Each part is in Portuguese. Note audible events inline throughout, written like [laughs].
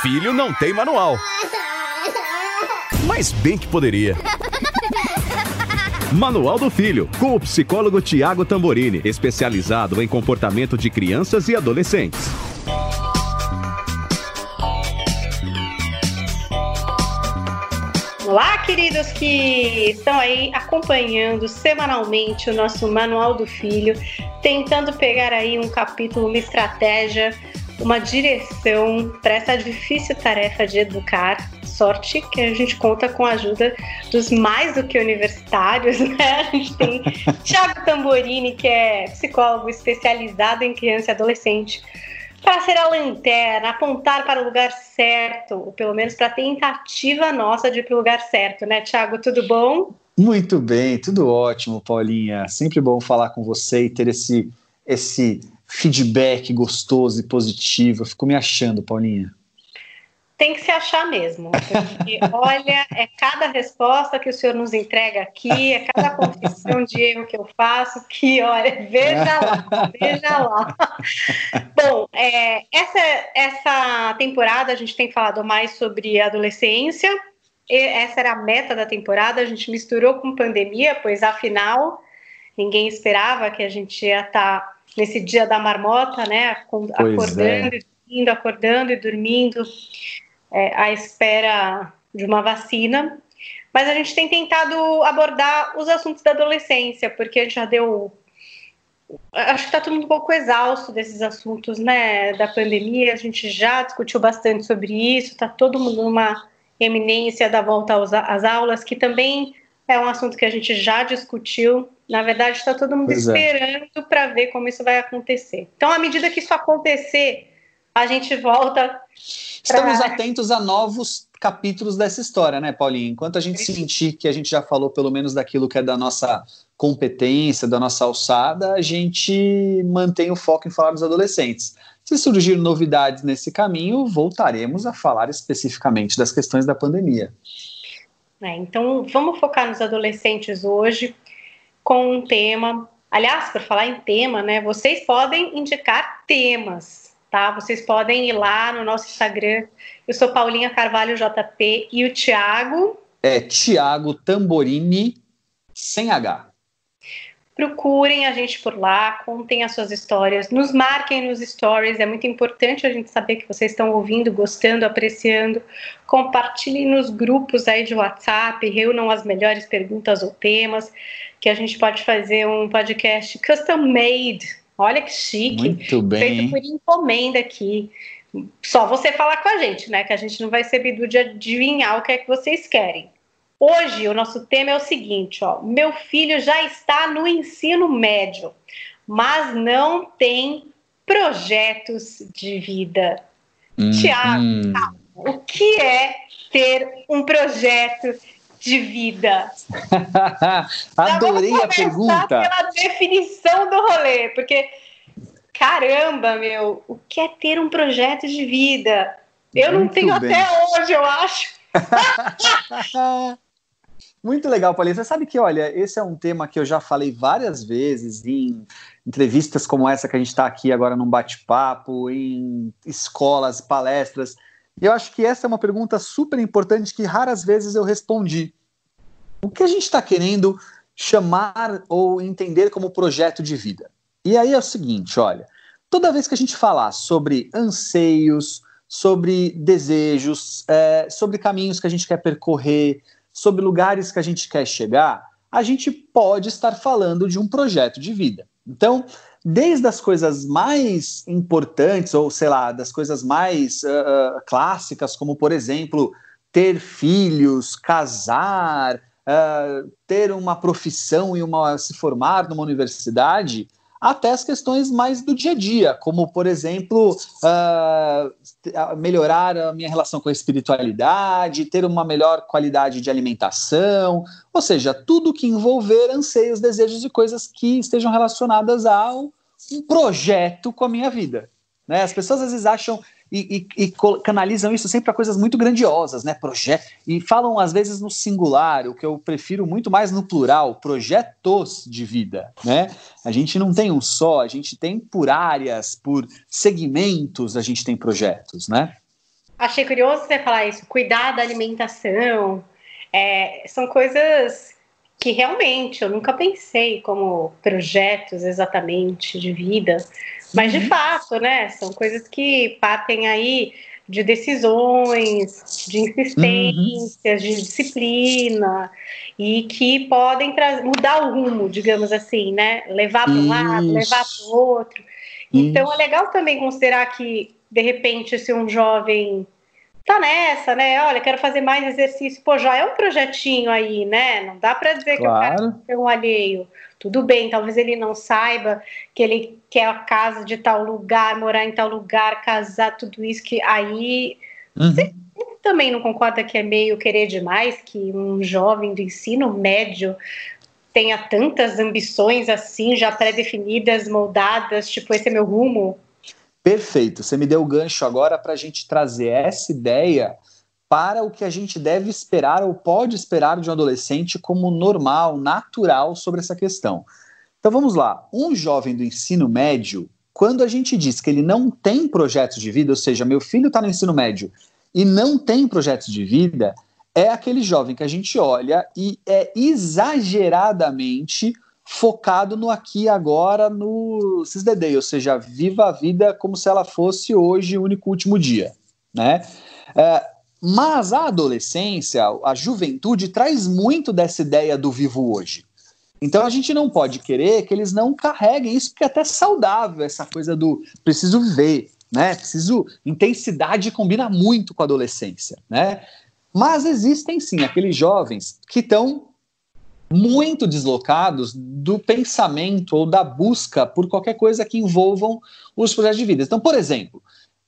filho não tem manual. Mas bem que poderia. Manual do Filho, com o psicólogo Tiago Tamborini, especializado em comportamento de crianças e adolescentes. Olá, queridos que estão aí acompanhando semanalmente o nosso Manual do Filho, tentando pegar aí um capítulo, uma estratégia, uma direção para essa difícil tarefa de educar. Sorte que a gente conta com a ajuda dos mais do que universitários, [laughs] né? A gente tem Thiago Tamborini, que é psicólogo especializado em criança e adolescente para ser a lanterna, apontar para o lugar certo, ou pelo menos para a tentativa nossa de ir para o lugar certo, né, Tiago? Tudo bom? Muito bem, tudo ótimo, Paulinha. Sempre bom falar com você e ter esse, esse feedback gostoso e positivo. Eu fico me achando, Paulinha tem que se achar mesmo. Porque, [laughs] olha, é cada resposta que o senhor nos entrega aqui, é cada confissão de erro que eu faço, que, olha, veja lá, veja lá. [laughs] Bom, é, essa, essa temporada a gente tem falado mais sobre adolescência, essa era a meta da temporada, a gente misturou com pandemia, pois afinal ninguém esperava que a gente ia estar tá nesse dia da marmota, né, é. acordando, é. dormindo, acordando e dormindo é, à espera de uma vacina. Mas a gente tem tentado abordar os assuntos da adolescência, porque a gente já deu. Acho que está todo mundo um pouco exausto desses assuntos, né? Da pandemia, a gente já discutiu bastante sobre isso, está todo mundo numa eminência da volta às aulas, que também é um assunto que a gente já discutiu. Na verdade, está todo mundo pois é. esperando é. para ver como isso vai acontecer. Então, à medida que isso acontecer, a gente volta Estamos atentos a novos capítulos dessa história, né, Paulinho? Enquanto a gente sentir que a gente já falou pelo menos daquilo que é da nossa competência, da nossa alçada, a gente mantém o foco em falar dos adolescentes. Se surgir novidades nesse caminho, voltaremos a falar especificamente das questões da pandemia. É, então, vamos focar nos adolescentes hoje com um tema. Aliás, por falar em tema, né, vocês podem indicar temas tá? Vocês podem ir lá no nosso Instagram. Eu sou Paulinha Carvalho JP e o Thiago. É Thiago Tamborini sem H. Procurem a gente por lá, contem as suas histórias, nos marquem nos stories, é muito importante a gente saber que vocês estão ouvindo, gostando, apreciando. Compartilhem nos grupos aí de WhatsApp, reúnam as melhores perguntas ou temas, que a gente pode fazer um podcast custom made Olha que chique. Muito bem. Feito por encomenda aqui. Só você falar com a gente, né? Que a gente não vai ser bidu de adivinhar o que é que vocês querem. Hoje o nosso tema é o seguinte, ó. Meu filho já está no ensino médio, mas não tem projetos de vida. Hum, Tiago, hum. o que é ter um projeto de vida? [laughs] Adorei a pergunta. pela definição do rolê, porque caramba, meu, o que é ter um projeto de vida? Eu Muito não tenho bem. até hoje, eu acho. [laughs] Muito legal, Paulinha. Você sabe que, olha, esse é um tema que eu já falei várias vezes em entrevistas como essa que a gente está aqui agora num bate-papo, em escolas, palestras. E eu acho que essa é uma pergunta super importante que raras vezes eu respondi. O que a gente está querendo chamar ou entender como projeto de vida? E aí é o seguinte, olha, toda vez que a gente falar sobre anseios, sobre desejos, é, sobre caminhos que a gente quer percorrer, sobre lugares que a gente quer chegar, a gente pode estar falando de um projeto de vida. Então, desde as coisas mais importantes, ou sei lá, das coisas mais uh, clássicas, como por exemplo, ter filhos, casar, uh, ter uma profissão e uma, se formar numa universidade, até as questões mais do dia a dia, como, por exemplo, uh, melhorar a minha relação com a espiritualidade, ter uma melhor qualidade de alimentação, ou seja, tudo que envolver anseios, desejos e coisas que estejam relacionadas ao um projeto com a minha vida. Né? As pessoas às vezes acham e, e, e, canalizam isso sempre para coisas muito grandiosas, né? Projeto e falam às vezes no singular, o que eu prefiro muito mais no plural, projetos de vida, né? A gente não tem um só, a gente tem por áreas, por segmentos, a gente tem projetos, né? achei curioso você falar isso, cuidar da alimentação. É, são coisas que realmente eu nunca pensei como projetos exatamente de vida, mas uhum. de fato, né? São coisas que partem aí de decisões, de insistências, uhum. de disciplina e que podem mudar o rumo, digamos assim, né? Levar para um lado, levar para o outro. Então é legal também considerar que de repente se um jovem tá nessa, né? Olha, quero fazer mais exercício. Pô, já é um projetinho aí, né? Não dá para dizer claro. que eu quero ser um alheio. Tudo bem, talvez ele não saiba que ele quer a casa de tal lugar, morar em tal lugar, casar, tudo isso que aí. Uhum. Você também não concorda que é meio querer demais que um jovem do ensino médio tenha tantas ambições assim, já pré-definidas, moldadas, tipo, esse é meu rumo? Perfeito. Você me deu o gancho agora para a gente trazer essa ideia para o que a gente deve esperar ou pode esperar de um adolescente como normal, natural sobre essa questão. Então vamos lá. Um jovem do ensino médio, quando a gente diz que ele não tem projetos de vida, ou seja, meu filho está no ensino médio e não tem projetos de vida, é aquele jovem que a gente olha e é exageradamente focado no aqui e agora, no CISDD, ou seja, viva a vida como se ela fosse hoje o único último dia, né? É, mas a adolescência, a juventude traz muito dessa ideia do vivo hoje. Então a gente não pode querer que eles não carreguem isso, porque é até saudável essa coisa do preciso ver, né? Preciso intensidade combina muito com a adolescência, né? Mas existem sim aqueles jovens que estão muito deslocados do pensamento ou da busca por qualquer coisa que envolvam os projetos de vida. Então, por exemplo,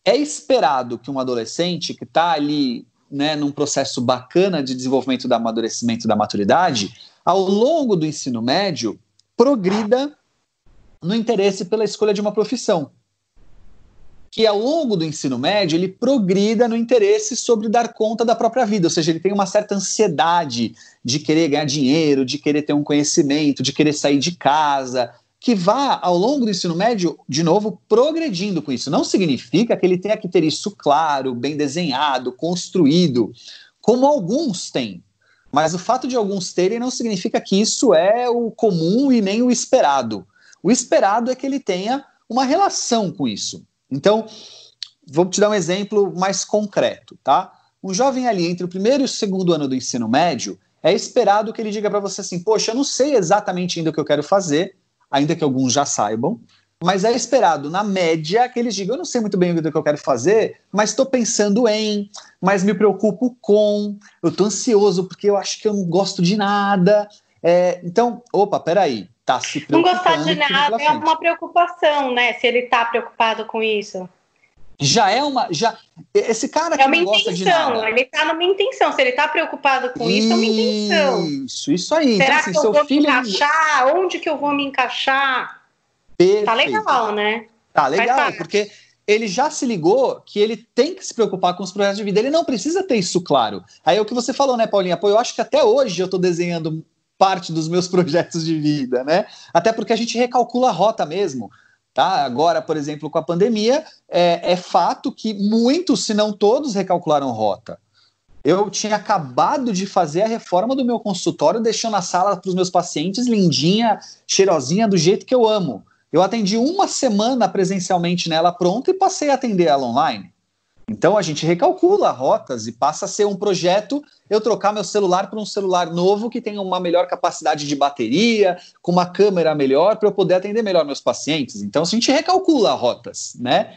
é esperado que um adolescente que está ali né, num processo bacana de desenvolvimento do amadurecimento da maturidade, ao longo do ensino médio, progrida no interesse pela escolha de uma profissão que ao longo do ensino médio ele progrida no interesse sobre dar conta da própria vida, ou seja, ele tem uma certa ansiedade de querer ganhar dinheiro, de querer ter um conhecimento, de querer sair de casa, que vá ao longo do ensino médio, de novo, progredindo com isso. Não significa que ele tenha que ter isso claro, bem desenhado, construído, como alguns têm. Mas o fato de alguns terem não significa que isso é o comum e nem o esperado. O esperado é que ele tenha uma relação com isso. Então, vou te dar um exemplo mais concreto, tá? Um jovem ali entre o primeiro e o segundo ano do ensino médio, é esperado que ele diga para você assim: Poxa, eu não sei exatamente ainda o que eu quero fazer, ainda que alguns já saibam, mas é esperado, na média, que eles digam: Eu não sei muito bem o que eu quero fazer, mas estou pensando em, mas me preocupo com, eu estou ansioso porque eu acho que eu não gosto de nada. É, então, opa, peraí, tá se preocupando. Não gostar de nada é uma preocupação, né? Se ele está preocupado com isso. Já é uma. Já, esse cara que é uma não gosta intenção, de nada. Ele está numa intenção. Se ele está preocupado com isso, isso, é uma intenção. Isso, isso aí. Será então, assim, que eu vou filho... me encaixar? Onde que eu vou me encaixar? Perfeito. Tá legal, né? Tá legal, porque ele já se ligou que ele tem que se preocupar com os projetos de vida. Ele não precisa ter isso claro. Aí é o que você falou, né, Paulinha? Pô, eu acho que até hoje eu estou desenhando parte dos meus [laughs] projetos de vida, né? Até porque a gente recalcula a rota mesmo. Tá? Agora, por exemplo, com a pandemia, é, é fato que muitos, se não todos, recalcularam rota. Eu tinha acabado de fazer a reforma do meu consultório, deixando a sala para os meus pacientes lindinha, cheirosinha, do jeito que eu amo. Eu atendi uma semana presencialmente nela pronta e passei a atender ela online. Então a gente recalcula rotas e passa a ser um projeto eu trocar meu celular para um celular novo que tenha uma melhor capacidade de bateria, com uma câmera melhor para eu poder atender melhor meus pacientes. Então a gente recalcula rotas, né?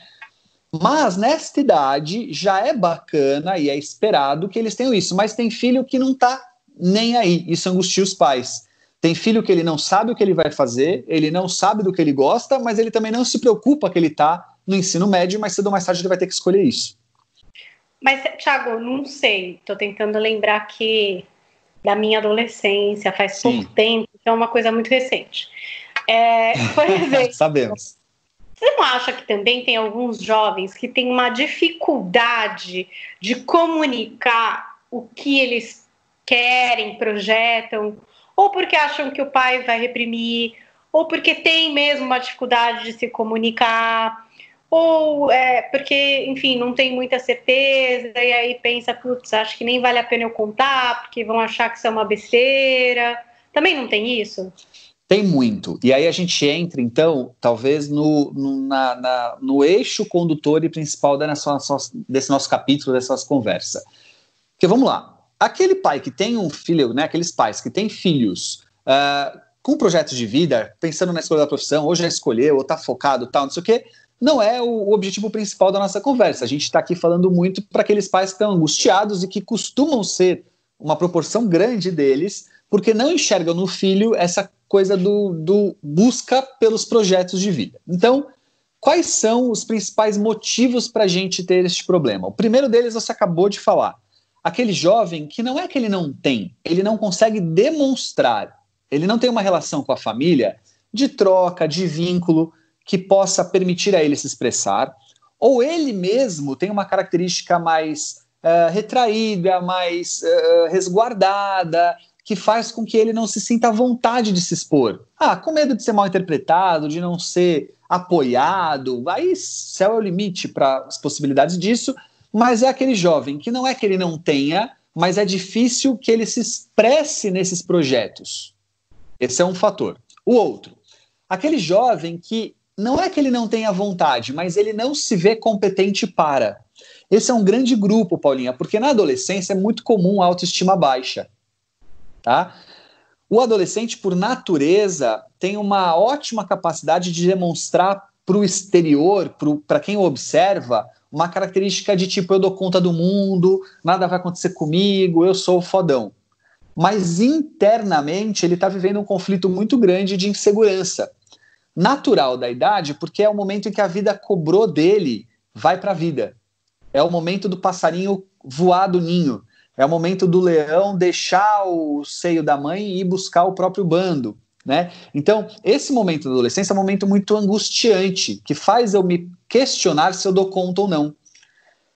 Mas nesta idade já é bacana e é esperado que eles tenham isso, mas tem filho que não está nem aí, isso angustia os pais. Tem filho que ele não sabe o que ele vai fazer, ele não sabe do que ele gosta, mas ele também não se preocupa que ele está no ensino médio, mas cedo ou mais tarde ele vai ter que escolher isso. Mas, Thiago, não sei, estou tentando lembrar que da minha adolescência, faz Sim. pouco tempo, então é uma coisa muito recente. É, por [laughs] exemplo, Sabemos. Você não acha que também tem alguns jovens que têm uma dificuldade de comunicar o que eles querem, projetam, ou porque acham que o pai vai reprimir, ou porque tem mesmo uma dificuldade de se comunicar, ou é porque, enfim, não tem muita certeza e aí pensa, putz, acho que nem vale a pena eu contar, porque vão achar que isso é uma besteira. Também não tem isso? Tem muito. E aí a gente entra, então, talvez no, no, na, na, no eixo condutor e principal dessa, desse nosso capítulo, dessa nossa conversa. Porque vamos lá. Aquele pai que tem um filho, né, aqueles pais que têm filhos uh, com projetos de vida, pensando na escolha da profissão, ou já escolheu, ou está focado, tal, não sei o quê, não é o objetivo principal da nossa conversa. A gente está aqui falando muito para aqueles pais que estão angustiados e que costumam ser uma proporção grande deles, porque não enxergam no filho essa coisa do, do busca pelos projetos de vida. Então, quais são os principais motivos para a gente ter este problema? O primeiro deles você acabou de falar. Aquele jovem que não é que ele não tem, ele não consegue demonstrar, ele não tem uma relação com a família de troca, de vínculo, que possa permitir a ele se expressar, ou ele mesmo tem uma característica mais uh, retraída, mais uh, resguardada, que faz com que ele não se sinta à vontade de se expor. Ah, com medo de ser mal interpretado, de não ser apoiado, aí céu é o limite para as possibilidades disso, mas é aquele jovem que não é que ele não tenha, mas é difícil que ele se expresse nesses projetos. Esse é um fator. O outro, aquele jovem que não é que ele não tenha vontade, mas ele não se vê competente para. Esse é um grande grupo, Paulinha, porque na adolescência é muito comum a autoestima baixa. Tá? O adolescente, por natureza, tem uma ótima capacidade de demonstrar para o exterior, para quem o observa, uma característica de tipo: eu dou conta do mundo, nada vai acontecer comigo, eu sou o fodão. Mas internamente ele está vivendo um conflito muito grande de insegurança natural da idade, porque é o momento em que a vida cobrou dele, vai para a vida. É o momento do passarinho voar do ninho. É o momento do leão deixar o seio da mãe e ir buscar o próprio bando. Né? Então, esse momento da adolescência é um momento muito angustiante, que faz eu me questionar se eu dou conta ou não.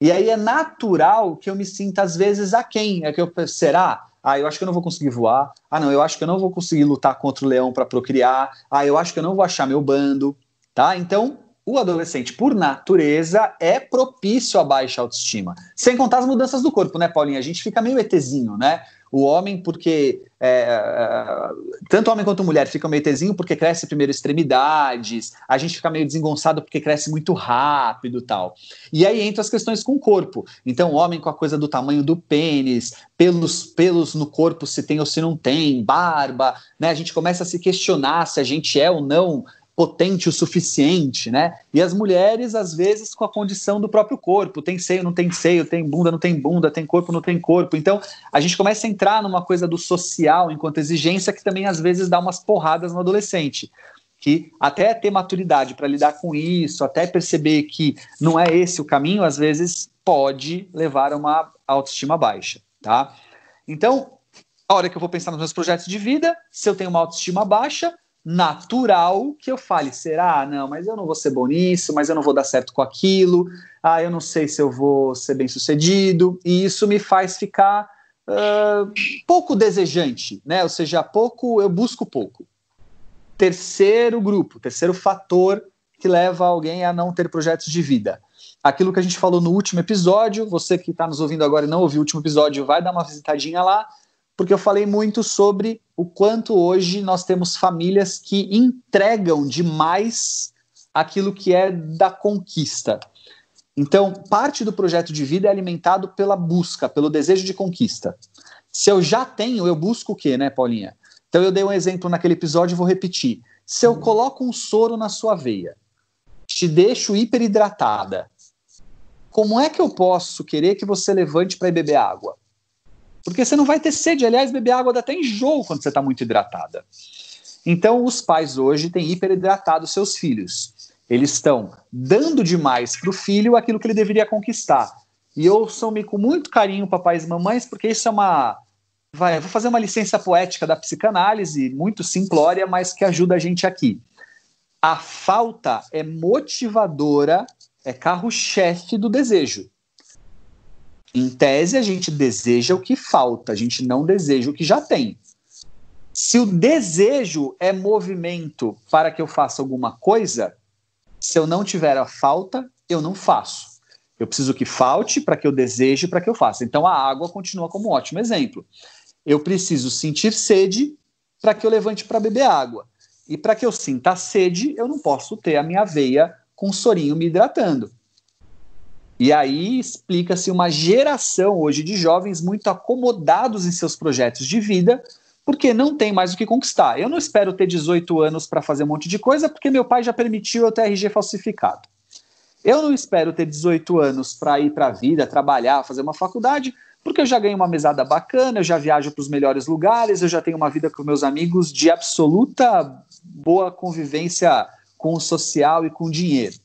E aí é natural que eu me sinta, às vezes, a quem? É que eu será? Ah, eu acho que eu não vou conseguir voar. Ah, não, eu acho que eu não vou conseguir lutar contra o leão para procriar. Ah, eu acho que eu não vou achar meu bando, tá? Então, o adolescente, por natureza, é propício à baixa autoestima. Sem contar as mudanças do corpo, né, Paulinha? A gente fica meio ETzinho, né? O homem, porque é, é, tanto homem quanto mulher ficam meio tezinho porque cresce primeiro extremidades, a gente fica meio desengonçado porque cresce muito rápido tal. E aí entra as questões com o corpo. Então, homem com a coisa do tamanho do pênis, pelos, pelos no corpo se tem ou se não tem, barba, né? A gente começa a se questionar se a gente é ou não potente o suficiente, né? E as mulheres, às vezes, com a condição do próprio corpo, tem seio, não tem seio, tem bunda, não tem bunda, tem corpo, não tem corpo. Então, a gente começa a entrar numa coisa do social enquanto exigência que também às vezes dá umas porradas no adolescente. Que até ter maturidade para lidar com isso, até perceber que não é esse o caminho, às vezes pode levar a uma autoestima baixa, tá? Então, a hora que eu vou pensar nos meus projetos de vida, se eu tenho uma autoestima baixa, natural que eu fale, será? Não, mas eu não vou ser bom nisso, mas eu não vou dar certo com aquilo, ah, eu não sei se eu vou ser bem sucedido, e isso me faz ficar uh, pouco desejante, né? Ou seja, pouco, eu busco pouco. Terceiro grupo, terceiro fator que leva alguém a não ter projetos de vida. Aquilo que a gente falou no último episódio, você que está nos ouvindo agora e não ouviu o último episódio, vai dar uma visitadinha lá, porque eu falei muito sobre o quanto hoje nós temos famílias que entregam demais aquilo que é da conquista. Então, parte do projeto de vida é alimentado pela busca, pelo desejo de conquista. Se eu já tenho, eu busco o quê, né, Paulinha? Então, eu dei um exemplo naquele episódio e vou repetir. Se eu coloco um soro na sua veia, te deixo hiperidratada, como é que eu posso querer que você levante para beber água? Porque você não vai ter sede. Aliás, beber água dá até enjoo quando você está muito hidratada. Então, os pais hoje têm hiperidratado seus filhos. Eles estão dando demais para o filho aquilo que ele deveria conquistar. E ouçam-me com muito carinho, papais e mamães, porque isso é uma. Vai, vou fazer uma licença poética da psicanálise, muito simplória, mas que ajuda a gente aqui. A falta é motivadora, é carro-chefe do desejo. Em tese, a gente deseja o que falta, a gente não deseja o que já tem. Se o desejo é movimento para que eu faça alguma coisa, Se eu não tiver a falta, eu não faço. Eu preciso que falte para que eu deseje, para que eu faça. Então a água continua como um ótimo exemplo. Eu preciso sentir sede para que eu levante para beber água. E para que eu sinta sede, eu não posso ter a minha veia com sorinho me hidratando. E aí explica-se uma geração hoje de jovens muito acomodados em seus projetos de vida, porque não tem mais o que conquistar. Eu não espero ter 18 anos para fazer um monte de coisa, porque meu pai já permitiu eu ter RG falsificado. Eu não espero ter 18 anos para ir para a vida, trabalhar, fazer uma faculdade, porque eu já ganho uma mesada bacana, eu já viajo para os melhores lugares, eu já tenho uma vida com meus amigos de absoluta boa convivência com o social e com o dinheiro.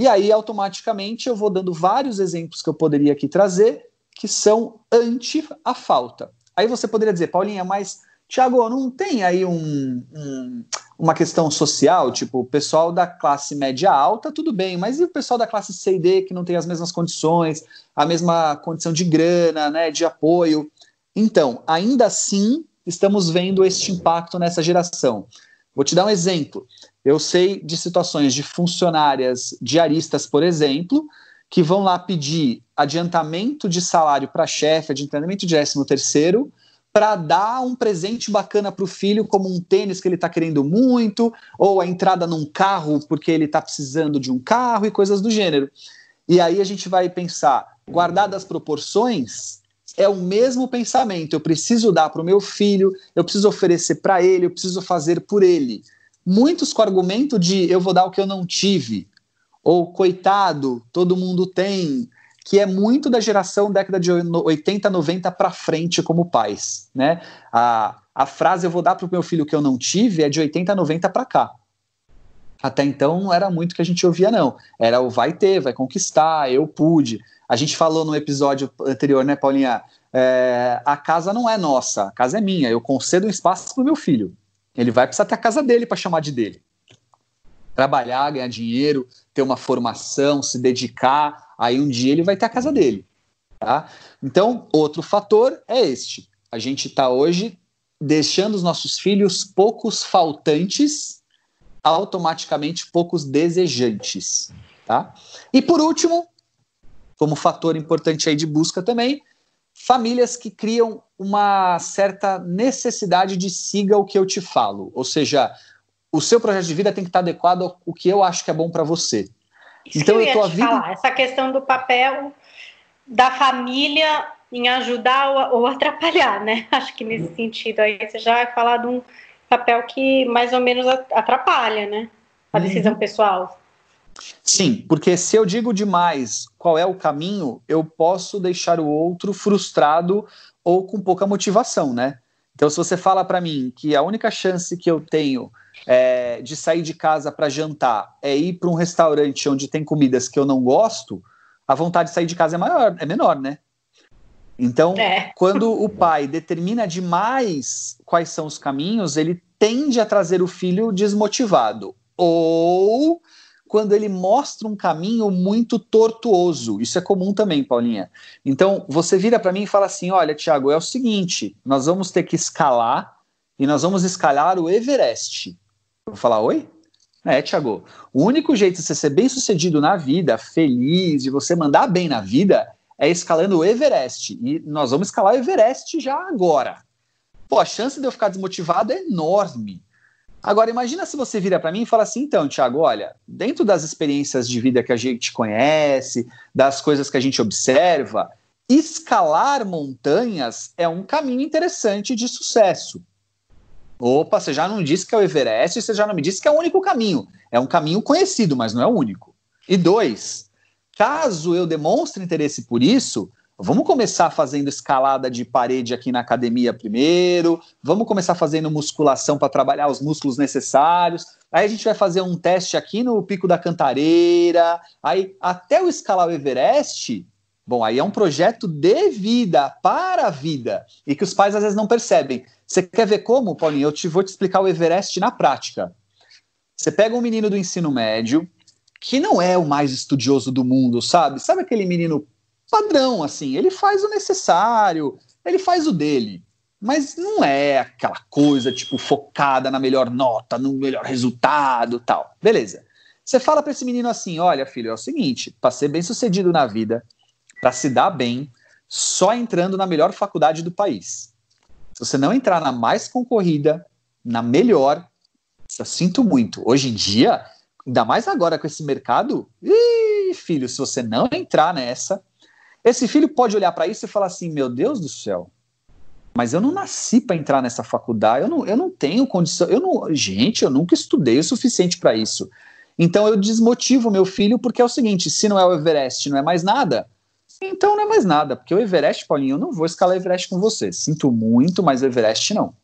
E aí, automaticamente, eu vou dando vários exemplos que eu poderia aqui trazer que são anti a falta. Aí você poderia dizer, Paulinha, mas Tiago, não tem aí um, um, uma questão social, tipo, o pessoal da classe média alta, tudo bem, mas e o pessoal da classe C e D que não tem as mesmas condições, a mesma condição de grana, né, de apoio? Então, ainda assim, estamos vendo este impacto nessa geração. Vou te dar um exemplo. Eu sei de situações de funcionárias diaristas, por exemplo, que vão lá pedir adiantamento de salário para chefe, adiantamento de 13 terceiro, para dar um presente bacana para o filho, como um tênis que ele está querendo muito, ou a entrada num carro porque ele está precisando de um carro e coisas do gênero. E aí a gente vai pensar, guardadas as proporções, é o mesmo pensamento. Eu preciso dar para o meu filho, eu preciso oferecer para ele, eu preciso fazer por ele. Muitos com o argumento de eu vou dar o que eu não tive, ou coitado, todo mundo tem, que é muito da geração década de 80, 90 para frente como pais, né? A, a frase eu vou dar para o meu filho que eu não tive é de 80, 90 para cá. Até então não era muito que a gente ouvia, não. Era o vai ter, vai conquistar, eu pude. A gente falou no episódio anterior, né, Paulinha? É, a casa não é nossa, a casa é minha. Eu concedo um espaço para o meu filho. Ele vai precisar ter a casa dele para chamar de dele. Trabalhar, ganhar dinheiro, ter uma formação, se dedicar, Aí um dia ele vai ter a casa dele. Tá? Então, outro fator é este. A gente está hoje deixando os nossos filhos poucos faltantes, automaticamente poucos desejantes. Tá? E por último, como fator importante aí de busca também, famílias que criam uma certa necessidade de siga o que eu te falo. Ou seja, o seu projeto de vida tem que estar adequado ao que eu acho que é bom para você. Isso então que eu, eu tô a vida... falar, essa questão do papel da família em ajudar ou, [laughs] atrapalhar, né? Acho que nesse sentido aí você já vai falar de um papel que mais ou menos atrapalha, né? A uhum. decisão pessoal. Sim, porque se eu digo demais qual é o caminho, eu posso deixar o outro frustrado ou com pouca motivação, né? Então, se você fala para mim que a única chance que eu tenho é, de sair de casa para jantar é ir para um restaurante onde tem comidas que eu não gosto, a vontade de sair de casa é maior, é menor, né? Então, é. [laughs] quando o pai determina demais quais são os caminhos, ele tende a trazer o filho desmotivado. Ou quando ele mostra um caminho muito tortuoso. Isso é comum também, Paulinha. Então, você vira para mim e fala assim: olha, Tiago, é o seguinte, nós vamos ter que escalar e nós vamos escalar o Everest. Vou falar, oi? É, Tiago, o único jeito de você ser bem sucedido na vida, feliz, de você mandar bem na vida, é escalando o Everest. E nós vamos escalar o Everest já agora. Pô, a chance de eu ficar desmotivado é enorme. Agora, imagina se você vira para mim e fala assim: então, Tiago, olha, dentro das experiências de vida que a gente conhece, das coisas que a gente observa, escalar montanhas é um caminho interessante de sucesso. Opa, você já não disse que é o Everest, você já não me disse que é o único caminho. É um caminho conhecido, mas não é o único. E dois, caso eu demonstre interesse por isso, vamos começar fazendo escalada de parede aqui na academia primeiro, vamos começar fazendo musculação para trabalhar os músculos necessários. Aí a gente vai fazer um teste aqui no Pico da Cantareira. Aí, até o escalar o Everest, bom, aí é um projeto de vida, para a vida, e que os pais às vezes não percebem. Você quer ver como, Paulinho? Eu te vou te explicar o Everest na prática. Você pega um menino do ensino médio, que não é o mais estudioso do mundo, sabe? Sabe aquele menino padrão, assim? Ele faz o necessário, ele faz o dele. Mas não é aquela coisa, tipo, focada na melhor nota, no melhor resultado tal. Beleza. Você fala para esse menino assim: olha, filho, é o seguinte, para ser bem sucedido na vida, para se dar bem, só entrando na melhor faculdade do país. Se você não entrar na mais concorrida, na melhor, eu sinto muito. Hoje em dia, ainda mais agora com esse mercado, ih, filho, se você não entrar nessa, esse filho pode olhar para isso e falar assim: meu Deus do céu, mas eu não nasci para entrar nessa faculdade, eu não, eu não tenho condição, eu não, gente, eu nunca estudei o suficiente para isso. Então eu desmotivo meu filho porque é o seguinte: se não é o Everest, não é mais nada. Então não é mais nada, porque o Everest, Paulinho, eu não vou escalar Everest com você. Sinto muito, mas o Everest não.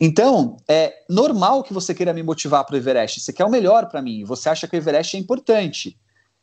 Então, é normal que você queira me motivar para o Everest. Você quer o melhor para mim. Você acha que o Everest é importante.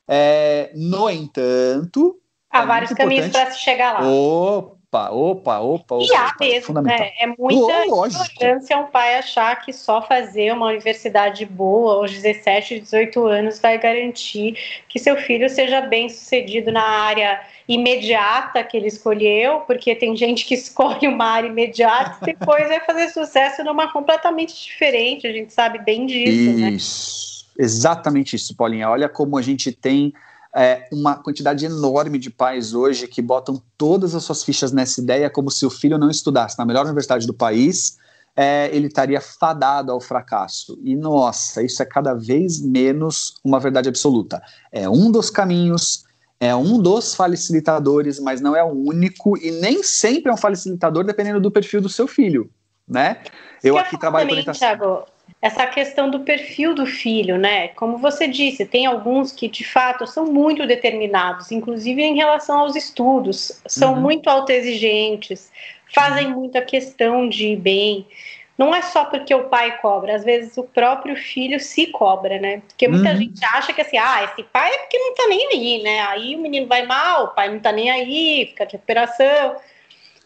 É, no entanto. Há é vários caminhos para se chegar lá. Opa, opa, opa, opa. E há mesmo, né? É muita oh, ignorância um pai achar que só fazer uma universidade boa aos 17, 18 anos vai garantir que seu filho seja bem sucedido na área imediata que ele escolheu, porque tem gente que [laughs] escolhe uma área imediata e depois vai fazer sucesso numa completamente diferente, a gente sabe bem disso, né? isso. né? Exatamente isso, Paulinha. Olha como a gente tem é, uma quantidade enorme de pais hoje que botam todas as suas fichas nessa ideia, como se o filho não estudasse na melhor universidade do país, é, ele estaria fadado ao fracasso. E nossa, isso é cada vez menos uma verdade absoluta. É um dos caminhos, é um dos facilitadores, mas não é o único, e nem sempre é um facilitador dependendo do perfil do seu filho, né? Eu aqui trabalho com orientação. Thiago, essa questão do perfil do filho, né? Como você disse, tem alguns que de fato são muito determinados, inclusive em relação aos estudos, são uhum. muito autoexigentes, fazem uhum. muita questão de ir bem. Não é só porque o pai cobra, às vezes o próprio filho se cobra, né? Porque muita uhum. gente acha que assim, ah, esse pai é porque não tá nem aí, né? Aí o menino vai mal, o pai não tá nem aí, fica de recuperação.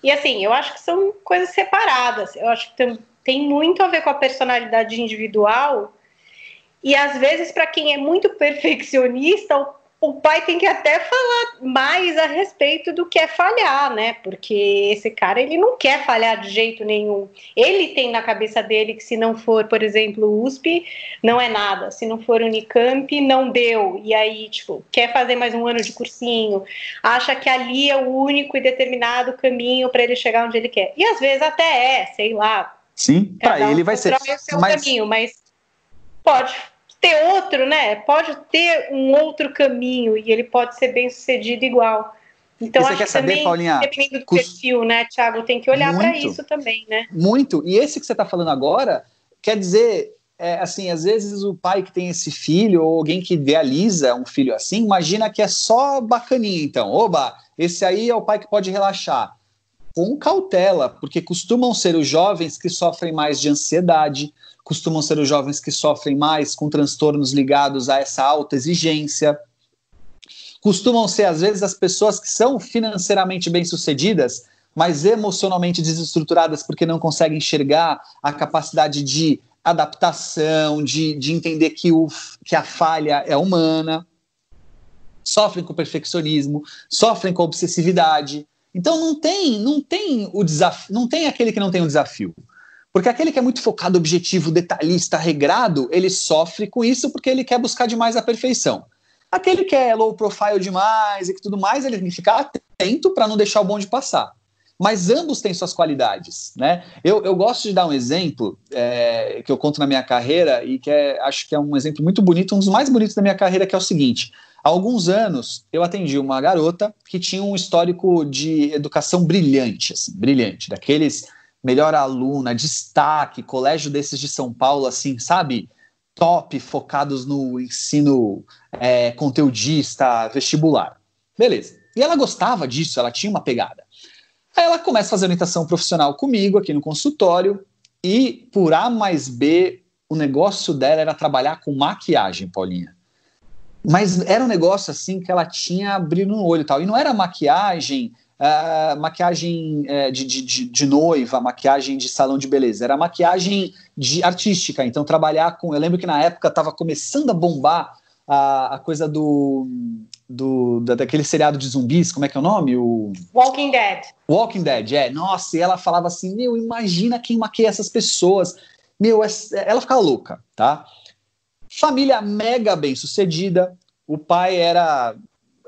E assim, eu acho que são coisas separadas. Eu acho que tem tem muito a ver com a personalidade individual. E às vezes, para quem é muito perfeccionista, o, pai tem que até falar mais a respeito do que é falhar, né? Porque esse cara ele não quer falhar de jeito nenhum. Ele tem na cabeça dele que se não for, por exemplo, USP, não é nada. Se não for Unicamp, não deu. E aí, tipo, quer fazer mais um ano de cursinho, acha que ali é o único e determinado caminho para ele chegar onde ele quer. E às vezes até é, sei lá, Sim, para ele vai ser. Seu mas... caminho, mas pode ter outro, né? Pode ter um outro caminho e ele pode ser bem sucedido igual. Então, e você quer saber, também, Paulinha? Dependendo do cust... perfil, né, Thiago? Tem que olhar para isso também, né? Muito. E esse que você está falando agora, quer dizer, é, assim, às vezes o pai que tem esse filho, ou alguém que idealiza um filho assim, imagina que é só bacaninha, então. Oba, esse aí é o pai que pode relaxar com cautela, porque costumam ser os jovens que sofrem mais de ansiedade, costumam ser os jovens que sofrem mais com transtornos ligados a essa alta exigência. Costumam ser, às vezes, as pessoas que são financeiramente bem-sucedidas, mas emocionalmente desestruturadas porque não conseguem enxergar a capacidade de adaptação, de, de entender que, o, que a falha é humana. Sofrem com perfeccionismo, sofrem com obsessividade, então não tem, não tem o desafio, não tem aquele que não tem o desafio. Porque aquele que é muito focado, objetivo, detalhista, regrado, ele sofre com isso porque ele quer buscar demais a perfeição. Aquele que é low profile demais e que tudo mais, ele tem que ficar atento para não deixar o bonde passar. Mas ambos têm suas qualidades, né? Eu, eu gosto de dar um exemplo é, que eu conto na minha carreira e que é, acho que é um exemplo muito bonito, um dos mais bonitos da minha carreira, que é o seguinte: Há alguns anos, eu atendi uma garota que tinha um histórico de educação brilhante, assim, brilhante, daqueles melhor aluna, destaque, colégio desses de São Paulo, assim, sabe? Top, focados no ensino é, conteudista, vestibular. Beleza. E ela gostava disso, ela tinha uma pegada. Aí ela começa a fazer orientação profissional comigo aqui no consultório e por A mais B, o negócio dela era trabalhar com maquiagem, Paulinha. Mas era um negócio assim que ela tinha brilho no olho e tal. E não era maquiagem, uh, maquiagem uh, de, de, de, noiva, maquiagem de salão de beleza. Era maquiagem de artística. Então, trabalhar com. Eu lembro que na época estava começando a bombar a, a coisa do, do da, daquele seriado de zumbis, como é que é o nome? O Walking Dead. Walking Dead, é. Nossa, e ela falava assim: Meu, imagina quem maquia essas pessoas. Meu, ela ficava louca, tá? Família mega bem sucedida. O pai era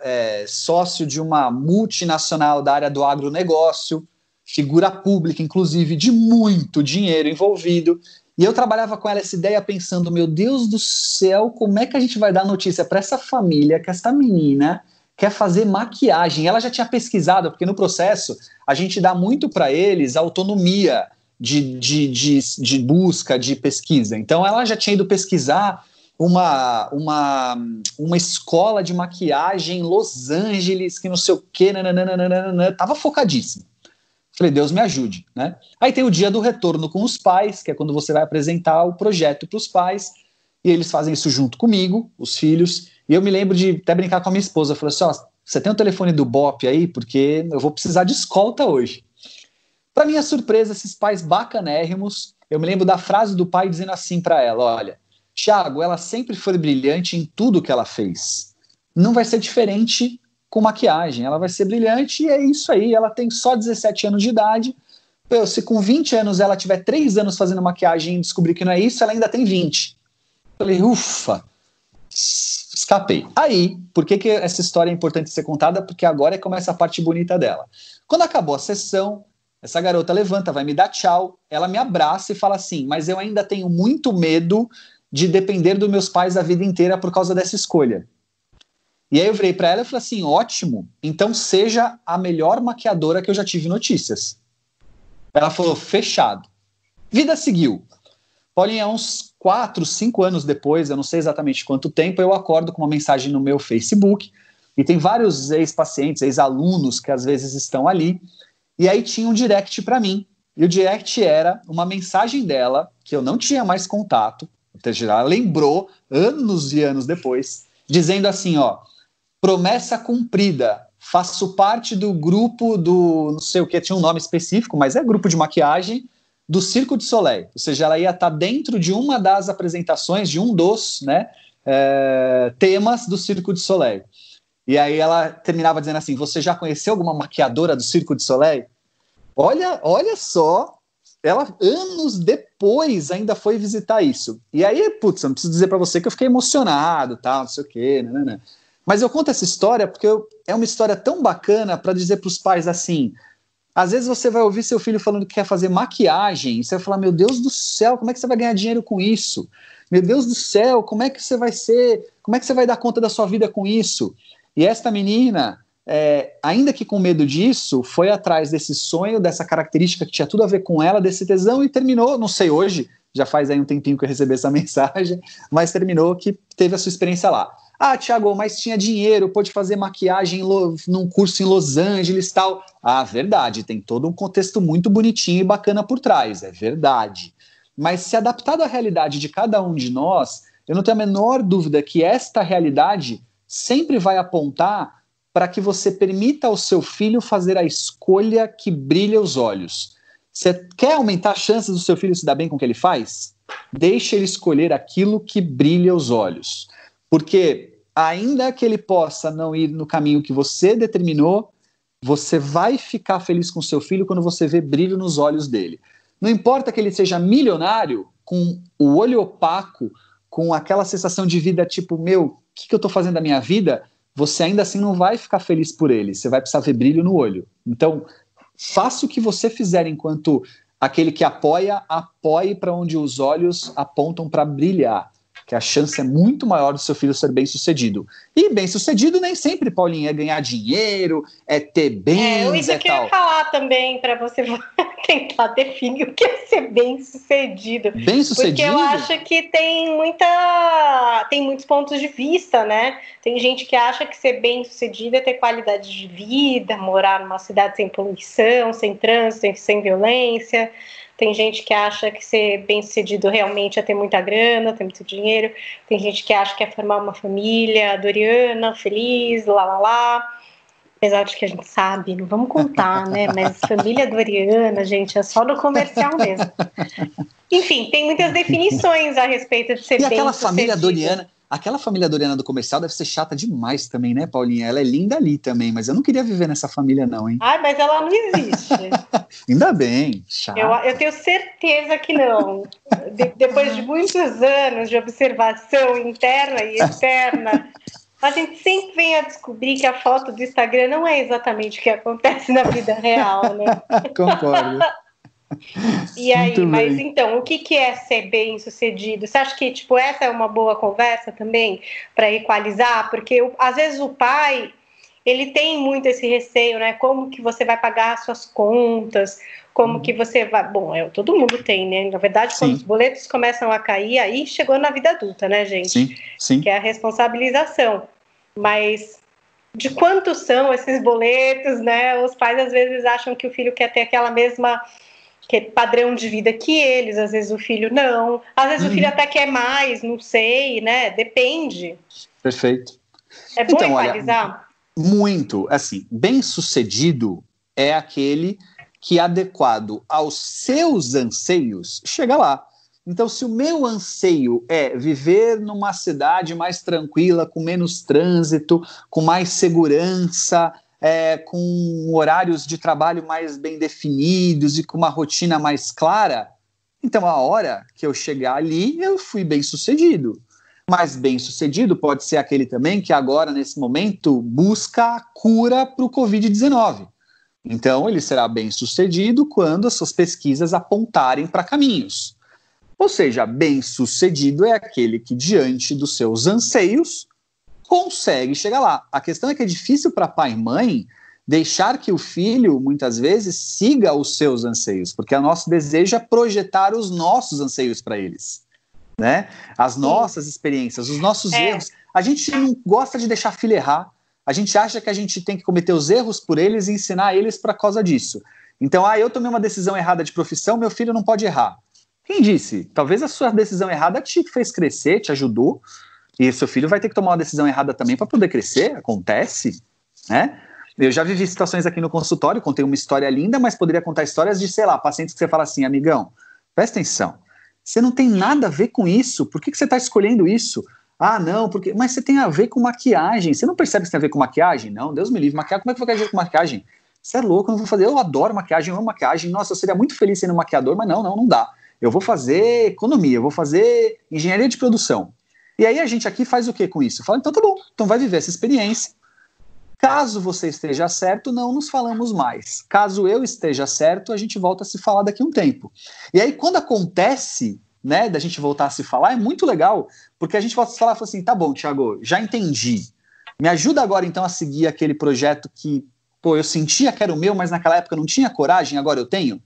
é, sócio de uma multinacional da área do agronegócio, figura pública, inclusive, de muito dinheiro envolvido. E eu trabalhava com ela essa ideia pensando, meu Deus do céu, como é que a gente vai dar notícia para essa família que essa menina quer fazer maquiagem? Ela já tinha pesquisado, porque no processo a gente dá muito para eles autonomia de, de, de, de busca, de pesquisa. Então ela já tinha ido pesquisar uma, uma, uma escola de maquiagem em Los Angeles, que não sei o quê, nananana, tava focadíssimo. Falei, Deus me ajude, né? Aí tem o dia do retorno com os pais, que é quando você vai apresentar o projeto para os pais, e eles fazem isso junto comigo, os filhos, e eu me lembro de até brincar com a minha esposa, falei assim, ó, você tem o telefone do BOP aí? Porque eu vou precisar de escolta hoje. Para minha surpresa, esses pais bacanérrimos, eu me lembro da frase do pai dizendo assim para ela, olha, Tiago, ela sempre foi brilhante em tudo que ela fez. Não vai ser diferente com maquiagem. Ela vai ser brilhante e é isso aí. Ela tem só 17 anos de idade. Se com 20 anos ela tiver 3 anos fazendo maquiagem e descobrir que não é isso, ela ainda tem 20. Falei, ufa, escapei. Aí, por que, que essa história é importante ser contada? Porque agora é começa a parte bonita dela. Quando acabou a sessão, essa garota levanta, vai me dar tchau, ela me abraça e fala assim: Mas eu ainda tenho muito medo de depender dos meus pais a vida inteira por causa dessa escolha. E aí eu virei para ela e falei assim: ótimo, então seja a melhor maquiadora que eu já tive notícias. Ela falou: fechado. Vida seguiu. Paulinha, uns quatro, cinco anos depois, eu não sei exatamente quanto tempo, eu acordo com uma mensagem no meu Facebook e tem vários ex-pacientes, ex-alunos que às vezes estão ali. E aí tinha um direct para mim. E o direct era uma mensagem dela, que eu não tinha mais contato, ela lembrou anos e anos depois, dizendo assim: ó, promessa cumprida. Faço parte do grupo do, não sei o que, tinha um nome específico, mas é grupo de maquiagem do Circo de Soleil. Ou seja, ela ia estar dentro de uma das apresentações, de um dos né, é, temas do Circo de Soleil. E aí ela terminava dizendo assim: Você já conheceu alguma maquiadora do Circo de Soleil? Olha, olha só, ela anos depois ainda foi visitar isso. E aí, putz, eu não preciso dizer para você que eu fiquei emocionado, tal, não sei o quê, né, né, né. Mas eu conto essa história porque eu, é uma história tão bacana para dizer para os pais assim. Às vezes você vai ouvir seu filho falando que quer fazer maquiagem, e você vai falar: Meu Deus do céu, como é que você vai ganhar dinheiro com isso? Meu Deus do céu, como é que você vai ser? Como é que você vai dar conta da sua vida com isso? E esta menina, é, ainda que com medo disso, foi atrás desse sonho, dessa característica que tinha tudo a ver com ela, desse tesão, e terminou, não sei hoje, já faz aí um tempinho que eu recebi essa [laughs] mensagem, mas terminou que teve a sua experiência lá. Ah, Tiago, mas tinha dinheiro, pôde fazer maquiagem num curso em Los Angeles tal. Ah, verdade, tem todo um contexto muito bonitinho e bacana por trás, é verdade. Mas se adaptado à realidade de cada um de nós, eu não tenho a menor dúvida que esta realidade sempre vai apontar para que você permita ao seu filho fazer a escolha que brilha os olhos. Você quer aumentar as chances do seu filho se dar bem com o que ele faz? Deixe ele escolher aquilo que brilha os olhos. Porque, ainda que ele possa não ir no caminho que você determinou, você vai ficar feliz com seu filho quando você vê brilho nos olhos dele. Não importa que ele seja milionário, com o olho opaco, com aquela sensação de vida tipo, meu, o que, que eu estou fazendo da minha vida? Você ainda assim não vai ficar feliz por ele. Você vai precisar ver brilho no olho. Então, faça o que você fizer enquanto aquele que apoia, apoie para onde os olhos apontam para brilhar que a chance é muito maior do seu filho ser bem sucedido. E bem sucedido nem sempre, Paulinho, é ganhar dinheiro, é ter bens, é, isso é que eu ia falar também para você [laughs] tentar definir o que é ser bem sucedido. Bem sucedido. Porque eu acho que tem muita, tem muitos pontos de vista, né? Tem gente que acha que ser bem sucedido é ter qualidade de vida, morar numa cidade sem poluição, sem trânsito, sem violência. Tem gente que acha que ser bem sucedido realmente é ter muita grana, ter muito dinheiro. Tem gente que acha que é formar uma família doriana, feliz, lá lá lá. Apesar de que a gente sabe, não vamos contar, né? Mas família doriana, gente, é só no comercial mesmo. Enfim, tem muitas definições a respeito de ser e bem aquela família doriana Aquela família Doriana do comercial deve ser chata demais também, né, Paulinha? Ela é linda ali também, mas eu não queria viver nessa família, não, hein? Ai, mas ela não existe. [laughs] Ainda bem. Chata. Eu, eu tenho certeza que não. De, depois de muitos anos de observação interna e externa, a gente sempre vem a descobrir que a foto do Instagram não é exatamente o que acontece na vida real, né? [laughs] Concordo. E aí, mas então, o que, que é ser bem sucedido? Você acha que tipo essa é uma boa conversa também para equalizar? Porque às vezes o pai ele tem muito esse receio, né? Como que você vai pagar as suas contas? Como que você vai. Bom, é, todo mundo tem, né? Na verdade, sim. quando os boletos começam a cair, aí chegou na vida adulta, né, gente? Sim, sim. Que é a responsabilização. Mas de quantos são esses boletos, né? Os pais às vezes acham que o filho quer ter aquela mesma que padrão de vida que eles, às vezes o filho não, às vezes uhum. o filho uhum. até quer mais, não sei, né? Depende. Perfeito. É bom então, equalizar? Olha, muito. Assim, bem sucedido é aquele que, adequado aos seus anseios, chega lá. Então, se o meu anseio é viver numa cidade mais tranquila, com menos trânsito, com mais segurança, é, com horários de trabalho mais bem definidos e com uma rotina mais clara, então a hora que eu chegar ali, eu fui bem sucedido. Mas bem sucedido pode ser aquele também que agora, nesse momento, busca a cura para o Covid-19. Então, ele será bem sucedido quando as suas pesquisas apontarem para caminhos. Ou seja, bem sucedido é aquele que, diante dos seus anseios, consegue chegar lá. A questão é que é difícil para pai e mãe deixar que o filho, muitas vezes, siga os seus anseios, porque o nosso desejo é projetar os nossos anseios para eles, né? As nossas experiências, os nossos é. erros. A gente não gosta de deixar filho errar. A gente acha que a gente tem que cometer os erros por eles e ensinar eles para causa disso. Então, ah, eu tomei uma decisão errada de profissão, meu filho não pode errar. Quem disse? Talvez a sua decisão errada te fez crescer, te ajudou, e seu filho vai ter que tomar uma decisão errada também para poder crescer, acontece, né? Eu já vivi situações aqui no consultório, contei uma história linda, mas poderia contar histórias de, sei lá, pacientes que você fala assim, amigão, presta atenção, você não tem nada a ver com isso, por que, que você está escolhendo isso? Ah, não, porque. Mas você tem a ver com maquiagem. Você não percebe que tem a ver com maquiagem? Não, Deus me livre. Maquiagem, como é que vai ver com maquiagem? Você é louco, eu não vou fazer. Eu adoro maquiagem, eu amo maquiagem. Nossa, eu seria muito feliz sendo maquiador, mas não, não, não dá. Eu vou fazer economia, eu vou fazer engenharia de produção. E aí a gente aqui faz o que com isso? Fala, então tá bom, então vai viver essa experiência. Caso você esteja certo, não nos falamos mais. Caso eu esteja certo, a gente volta a se falar daqui a um tempo. E aí, quando acontece, né, da gente voltar a se falar, é muito legal, porque a gente volta a se falar e fala assim: tá bom, Thiago, já entendi. Me ajuda agora então a seguir aquele projeto que, pô, eu sentia que era o meu, mas naquela época não tinha coragem, agora eu tenho.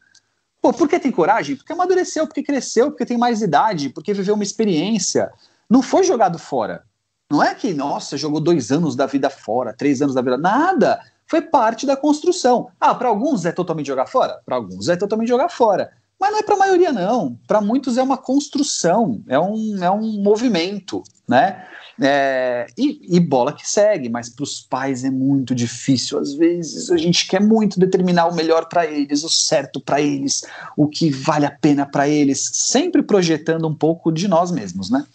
Pô, por que tem coragem? Porque amadureceu, porque cresceu, porque tem mais idade, porque viveu uma experiência não foi jogado fora. Não é que, nossa, jogou dois anos da vida fora, três anos da vida. Nada. Foi parte da construção. Ah, para alguns é totalmente jogar fora? Para alguns é totalmente jogar fora. Mas não é para a maioria, não. Para muitos é uma construção, é um, é um movimento, né? É, e, e, bola que segue, mas para os pais é muito difícil. Às vezes a gente quer muito determinar o melhor para eles, o certo para eles, o que vale a pena para eles, sempre projetando um pouco de nós mesmos, né?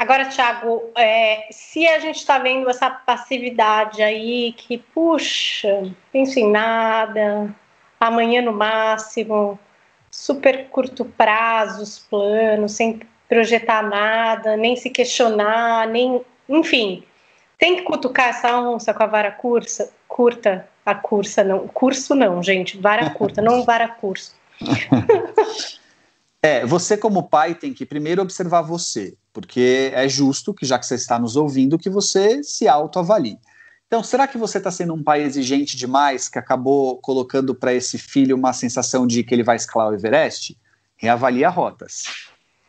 Agora, Thiago, é, se a gente está vendo essa passividade aí, que, puxa, penso em nada, amanhã no máximo, super curto prazo, os planos, sem projetar nada, nem se questionar, nem. Enfim, tem que cutucar essa onça com a vara cursa, curta, a cursa não, curso não, gente, vara curta, não vara curso. [laughs] É, você como pai tem que primeiro observar você, porque é justo que já que você está nos ouvindo, que você se autoavalie. Então, será que você está sendo um pai exigente demais que acabou colocando para esse filho uma sensação de que ele vai escalar o Everest? Reavalie rotas.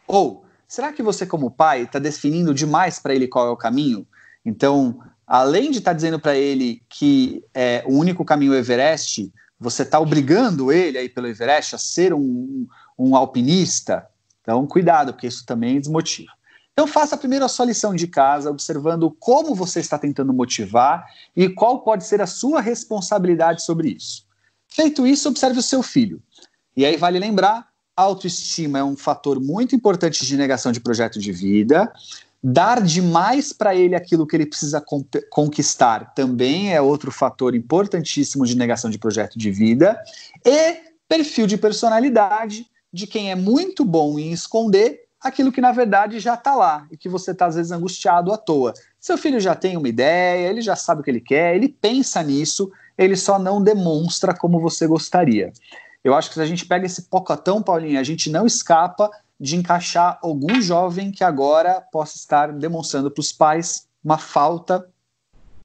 Ou, será que você como pai está definindo demais para ele qual é o caminho? Então, além de estar tá dizendo para ele que é, o único caminho é o Everest, você está obrigando ele aí pelo Everest a ser um, um alpinista, então cuidado, porque isso também desmotiva. Então faça primeiro a sua lição de casa, observando como você está tentando motivar e qual pode ser a sua responsabilidade sobre isso. Feito isso, observe o seu filho. E aí vale lembrar, autoestima é um fator muito importante de negação de projeto de vida. Dar demais para ele aquilo que ele precisa conquistar também é outro fator importantíssimo de negação de projeto de vida. E perfil de personalidade de quem é muito bom em esconder aquilo que na verdade já está lá e que você está às vezes angustiado à toa. Seu filho já tem uma ideia, ele já sabe o que ele quer, ele pensa nisso, ele só não demonstra como você gostaria. Eu acho que se a gente pega esse pocotão, Paulinha, a gente não escapa de encaixar algum jovem que agora possa estar demonstrando para os pais uma falta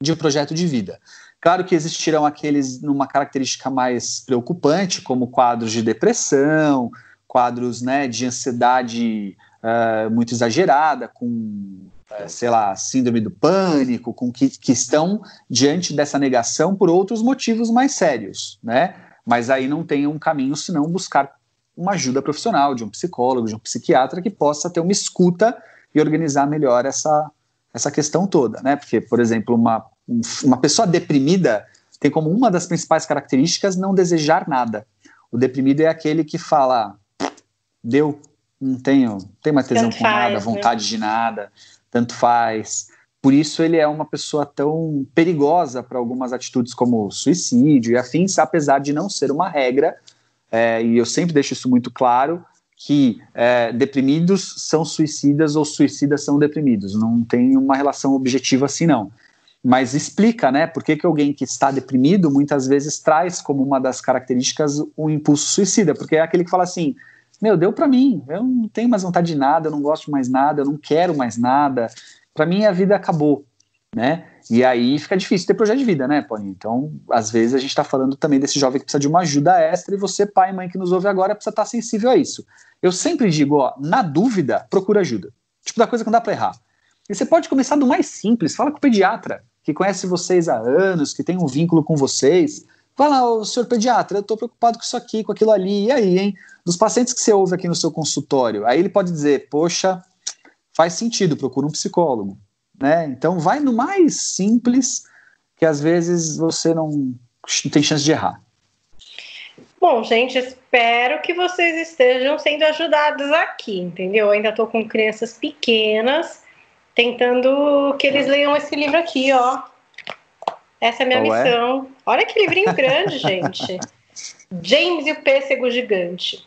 de um projeto de vida. Claro que existirão aqueles numa característica mais preocupante, como quadros de depressão, quadros né, de ansiedade uh, muito exagerada, com, uh, sei lá, síndrome do pânico, com que, que estão diante dessa negação por outros motivos mais sérios, né? Mas aí não tem um caminho senão buscar uma ajuda profissional, de um psicólogo, de um psiquiatra que possa ter uma escuta e organizar melhor essa, essa questão toda, né? Porque, por exemplo, uma, uma pessoa deprimida tem como uma das principais características não desejar nada. O deprimido é aquele que fala, deu, não tenho, não tenho mais tesão tanto com faz, nada, né? vontade né? de nada, tanto faz. Por isso ele é uma pessoa tão perigosa para algumas atitudes como suicídio e afins, apesar de não ser uma regra, é, e eu sempre deixo isso muito claro, que é, deprimidos são suicidas ou suicidas são deprimidos. Não tem uma relação objetiva assim, não. Mas explica, né, por que, que alguém que está deprimido muitas vezes traz como uma das características o impulso suicida, porque é aquele que fala assim, meu, deu para mim, eu não tenho mais vontade de nada, eu não gosto mais nada, eu não quero mais nada, para mim a vida acabou, né? E aí fica difícil ter projeto de vida, né, Paulinho? Então, às vezes a gente está falando também desse jovem que precisa de uma ajuda extra e você, pai e mãe que nos ouve agora, precisa estar tá sensível a isso. Eu sempre digo, ó, na dúvida, procura ajuda. Tipo da coisa que não dá para errar. E você pode começar do mais simples, fala com o pediatra, que conhece vocês há anos, que tem um vínculo com vocês. Vai lá, o senhor pediatra, eu estou preocupado com isso aqui, com aquilo ali, e aí, hein? Dos pacientes que você ouve aqui no seu consultório, aí ele pode dizer, poxa, faz sentido, procura um psicólogo né? Então vai no mais simples, que às vezes você não, não tem chance de errar. Bom, gente, espero que vocês estejam sendo ajudados aqui, entendeu? Eu ainda estou com crianças pequenas, tentando que eles leiam esse livro aqui, ó. Essa é a minha Qual é? missão. É? Olha que livrinho grande, gente. [laughs] James e o Pêssego Gigante.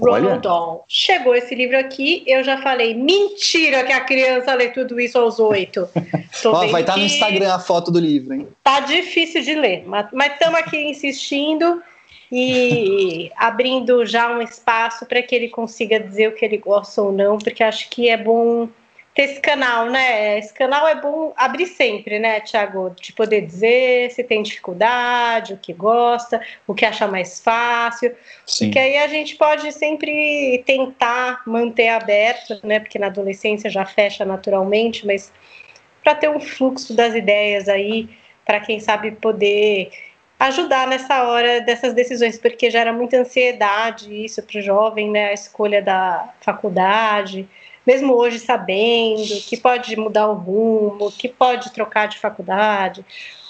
Roald Dahl. Chegou esse livro aqui, eu já falei, mentira que a criança lê tudo isso aos oito. [laughs] Ó, vai estar tá no Instagram a foto do livro, hein? Tá difícil de ler, mas estamos aqui insistindo e [laughs] abrindo já um espaço para que ele consiga dizer o que ele gosta ou não, porque acho que é bom ter esse canal, né? Esse canal é bom abrir sempre, né, Tiago? De poder dizer se tem dificuldade, o que gosta, o que acha mais fácil. Sim. Porque aí a gente pode sempre tentar manter aberto, né? Porque na adolescência já fecha naturalmente, mas para ter um fluxo das ideias aí, para quem sabe poder ajudar nessa hora dessas decisões, porque gera muita ansiedade isso para o jovem, né? A escolha da faculdade mesmo hoje sabendo que pode mudar o rumo, que pode trocar de faculdade,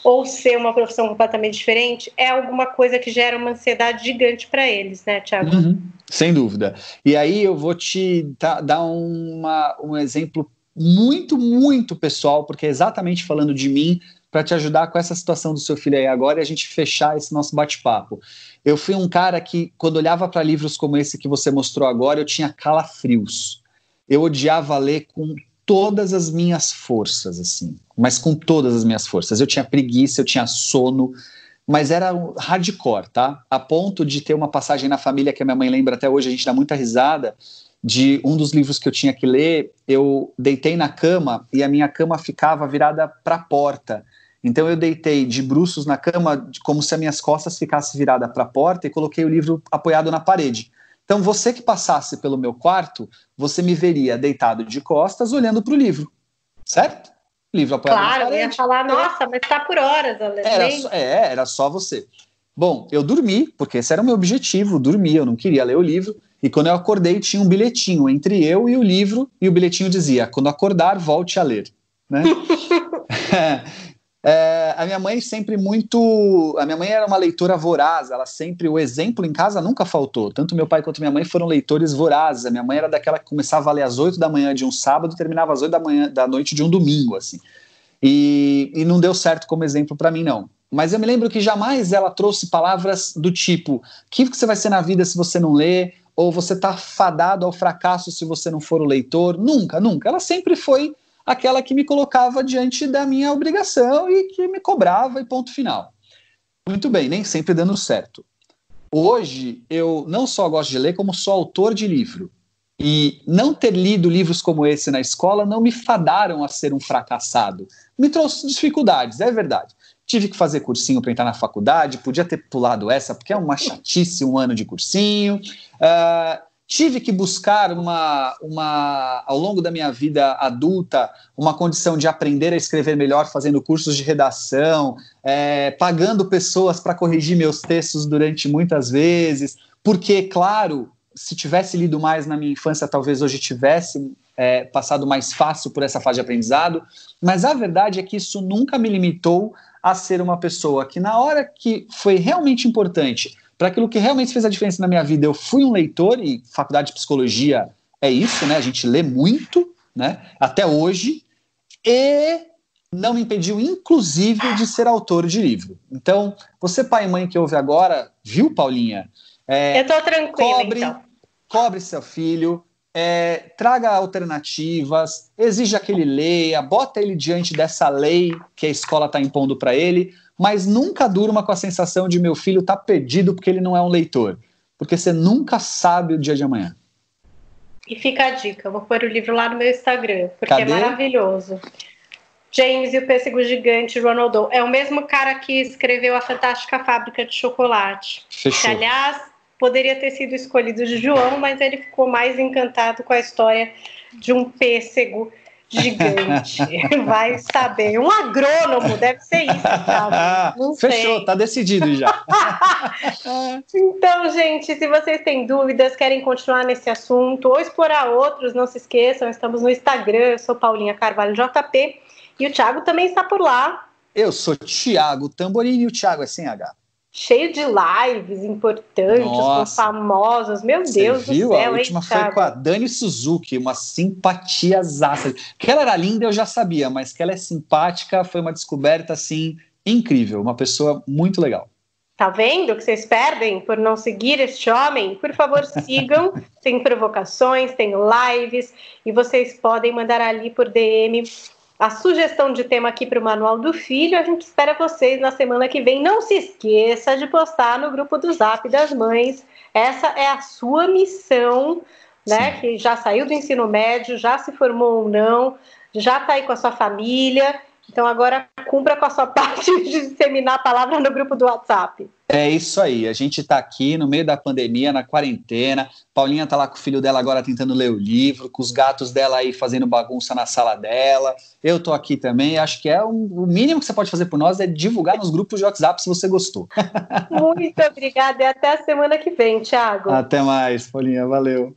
ou ser uma profissão completamente diferente, é alguma coisa que gera uma ansiedade gigante para eles, né, Tiago? Uhum, sem dúvida. E aí eu vou te dar uma, um exemplo muito, muito pessoal, porque é exatamente falando de mim, para te ajudar com essa situação do seu filho aí agora e a gente fechar esse nosso bate-papo. Eu fui um cara que, quando olhava para livros como esse que você mostrou agora, eu tinha calafrios eu odiava ler com todas as minhas forças, assim, mas com todas as minhas forças. Eu tinha preguiça, eu tinha sono, mas era hardcore, tá? A ponto de ter uma passagem na família que a minha mãe lembra até hoje, a gente dá muita risada, de um dos livros que eu tinha que ler, eu deitei na cama e a minha cama ficava virada para a porta. Então eu deitei de bruços na cama, como se as minhas costas ficassem viradas para a porta e coloquei o livro apoiado na parede. Então, você que passasse pelo meu quarto, você me veria deitado de costas olhando para o livro, certo? Livro apoiado Claro, eu ia falar, nossa, mas está por horas, Ale. Era só, é, era só você. Bom, eu dormi, porque esse era o meu objetivo, dormir, eu não queria ler o livro. E quando eu acordei, tinha um bilhetinho entre eu e o livro, e o bilhetinho dizia: quando acordar, volte a ler. Né? [laughs] [laughs] É, a minha mãe sempre muito. A minha mãe era uma leitora voraz, ela sempre. O exemplo em casa nunca faltou. Tanto meu pai quanto minha mãe foram leitores vorazes. A minha mãe era daquela que começava a ler às 8 da manhã de um sábado e terminava às 8 da, manhã, da noite de um domingo, assim. E, e não deu certo como exemplo para mim, não. Mas eu me lembro que jamais ela trouxe palavras do tipo: o que você vai ser na vida se você não ler? Ou você está fadado ao fracasso se você não for o leitor? Nunca, nunca. Ela sempre foi aquela que me colocava diante da minha obrigação e que me cobrava e ponto final. Muito bem, nem sempre dando certo. Hoje eu não só gosto de ler, como sou autor de livro. E não ter lido livros como esse na escola não me fadaram a ser um fracassado. Me trouxe dificuldades, é verdade. Tive que fazer cursinho para entrar na faculdade, podia ter pulado essa, porque é uma chatice um ano de cursinho. Uh, tive que buscar uma, uma, ao longo da minha vida adulta, uma condição de aprender a escrever melhor, fazendo cursos de redação, é, pagando pessoas para corrigir meus textos durante muitas vezes, porque, claro, se tivesse lido mais na minha infância, talvez hoje tivesse é, passado mais fácil por essa fase de aprendizado, mas a verdade é que isso nunca me limitou a ser uma pessoa que, na hora que foi realmente importante para aquilo que realmente fez a diferença na minha vida, eu fui um leitor e faculdade de psicologia é isso, né? A gente lê muito, né? Até hoje e não me impediu, inclusive, de ser autor de livro. Então, você pai e mãe que ouve agora, viu, Paulinha? É, eu tô tranquila, cobre, então. Cobre seu filho, é, traga alternativas, exija que ele leia, bota ele diante dessa lei que a escola está impondo para ele, mas nunca durma com a sensação de meu filho tá perdido porque ele não é um leitor, porque você nunca sabe o dia de amanhã. E fica a dica, eu vou pôr o livro lá no meu Instagram, porque é Cadê? é maravilhoso. James e o Pêssego Gigante, Ronaldo. É o mesmo cara que escreveu A Fantástica Fábrica de Chocolate. Fechou. Que, aliás, poderia ter sido escolhido de João, mas ele ficou mais encantado com a história de um pêssego gigante. [laughs] Vai saber. Um agrônomo, deve ser isso, sabe? Não [laughs] Fechou, sei. tá decidido já. [laughs] então, gente, se vocês têm dúvidas, querem continuar nesse assunto ou explorar outros, não se esqueçam, estamos no Instagram, eu sou Paulinha Carvalho JP e o Thiago também está por lá. Eu sou Thiago Tamborini e o Thiago é sem H cheio de lives importantes, Nossa. com famosos. Meu Deus viu? do céu, A última foi com a Dani Suzuki, uma simpatia zaça. Que ela era linda, eu já sabia, mas que ela é simpática foi uma descoberta assim incrível, uma pessoa muito legal. Tá vendo que vocês perdem por não seguir este homem? Por favor, [laughs] sigam. tem provocações, tem lives e vocês podem mandar ali por DM a sugestão de tema aqui para o Manual do Filho. A gente espera vocês na semana que vem. Não se esqueça de postar no grupo do Zap das Mães. Essa é a sua missão, né? Sim. Que já saiu do ensino médio, já se formou ou não, já está aí com a sua família então agora cumpra com a sua [laughs] parte de disseminar a palavra no grupo do WhatsApp. É isso aí, a gente está aqui no meio da pandemia, na quarentena. Paulinha está lá com o filho dela agora tentando ler o livro, com os gatos dela aí fazendo bagunça na sala dela. Eu estou aqui também. Acho que é um, o mínimo que você pode fazer por nós é divulgar nos grupos de WhatsApp se você gostou. [laughs] Muito obrigada e até a semana que vem, Thiago. Até mais, Paulinha. Valeu.